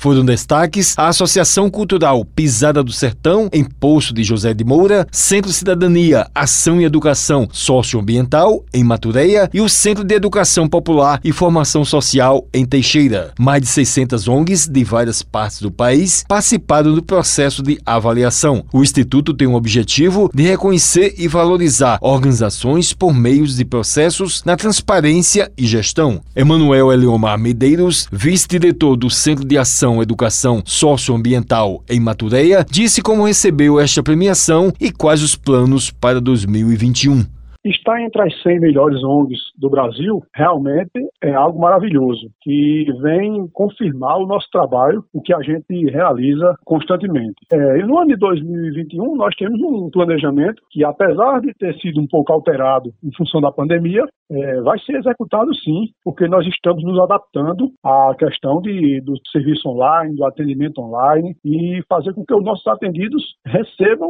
Foram destaques a Associação Cultural Pisada do Sertão, em Poço de José de Moura, Centro Cidadania, Ação e Educação Socioambiental, em Matureia, e o Centro de Educação Popular e Formação Social, em Teixeira. Mais de 600 ONGs de várias partes do país participaram do processo de avaliação. O Instituto tem o objetivo de reconhecer e valorizar organizações por meios de processos na transparência e gestão. Emanuel Eliomar Medeiros, vice-diretor do Centro de Ação Educação Socioambiental em Matureia, disse como recebeu esta premiação e quais os planos para 2021. Estar entre as 100 melhores ONGs do Brasil realmente é algo maravilhoso, que vem confirmar o nosso trabalho, o que a gente realiza constantemente. É, e no ano de 2021, nós temos um planejamento que, apesar de ter sido um pouco alterado em função da pandemia, é, vai ser executado sim, porque nós estamos nos adaptando à questão de, do serviço online, do atendimento online e fazer com que os nossos atendidos recebam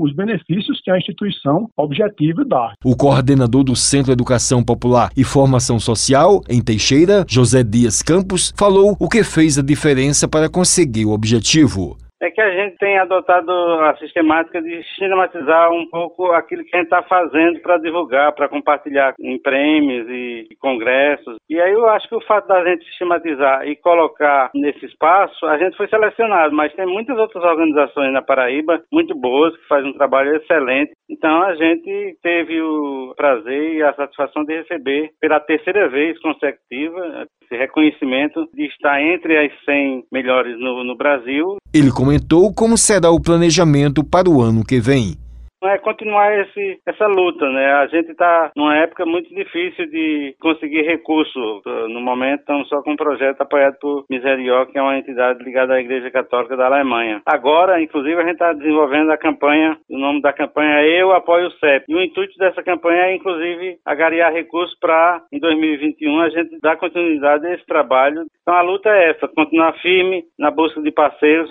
os benefícios que a instituição objetiva dá. O coordenador do Centro Educação Popular e Formação Social, em Teixeira, José Dias Campos, falou o que fez a diferença para conseguir o objetivo é que a gente tem adotado a sistemática de sistematizar um pouco aquilo que a gente está fazendo para divulgar, para compartilhar em prêmios e, congressos. E aí eu acho que o fato da gente sistematizar e colocar nesse espaço, a gente foi selecionado, mas tem muitas outras organizações na Paraíba muito boas que fazem um trabalho excelente. Então a gente teve o prazer e a satisfação de receber pela terceira vez consecutiva esse reconhecimento de estar entre as 100 melhores no, no Brasil. Ele comentou como será o planejamento para o ano que vem é continuar esse, essa luta, né? A gente está numa época muito difícil de conseguir recurso. No momento estamos só com um projeto apoiado por Miserior, que é uma entidade ligada à Igreja Católica da Alemanha. Agora, inclusive, a gente está desenvolvendo a campanha, o nome da campanha é Eu Apoio o CEP. E o intuito dessa campanha é, inclusive, agariar recursos para, em 2021, a gente dar continuidade a esse trabalho. Então a luta é essa, continuar firme na busca de parceiros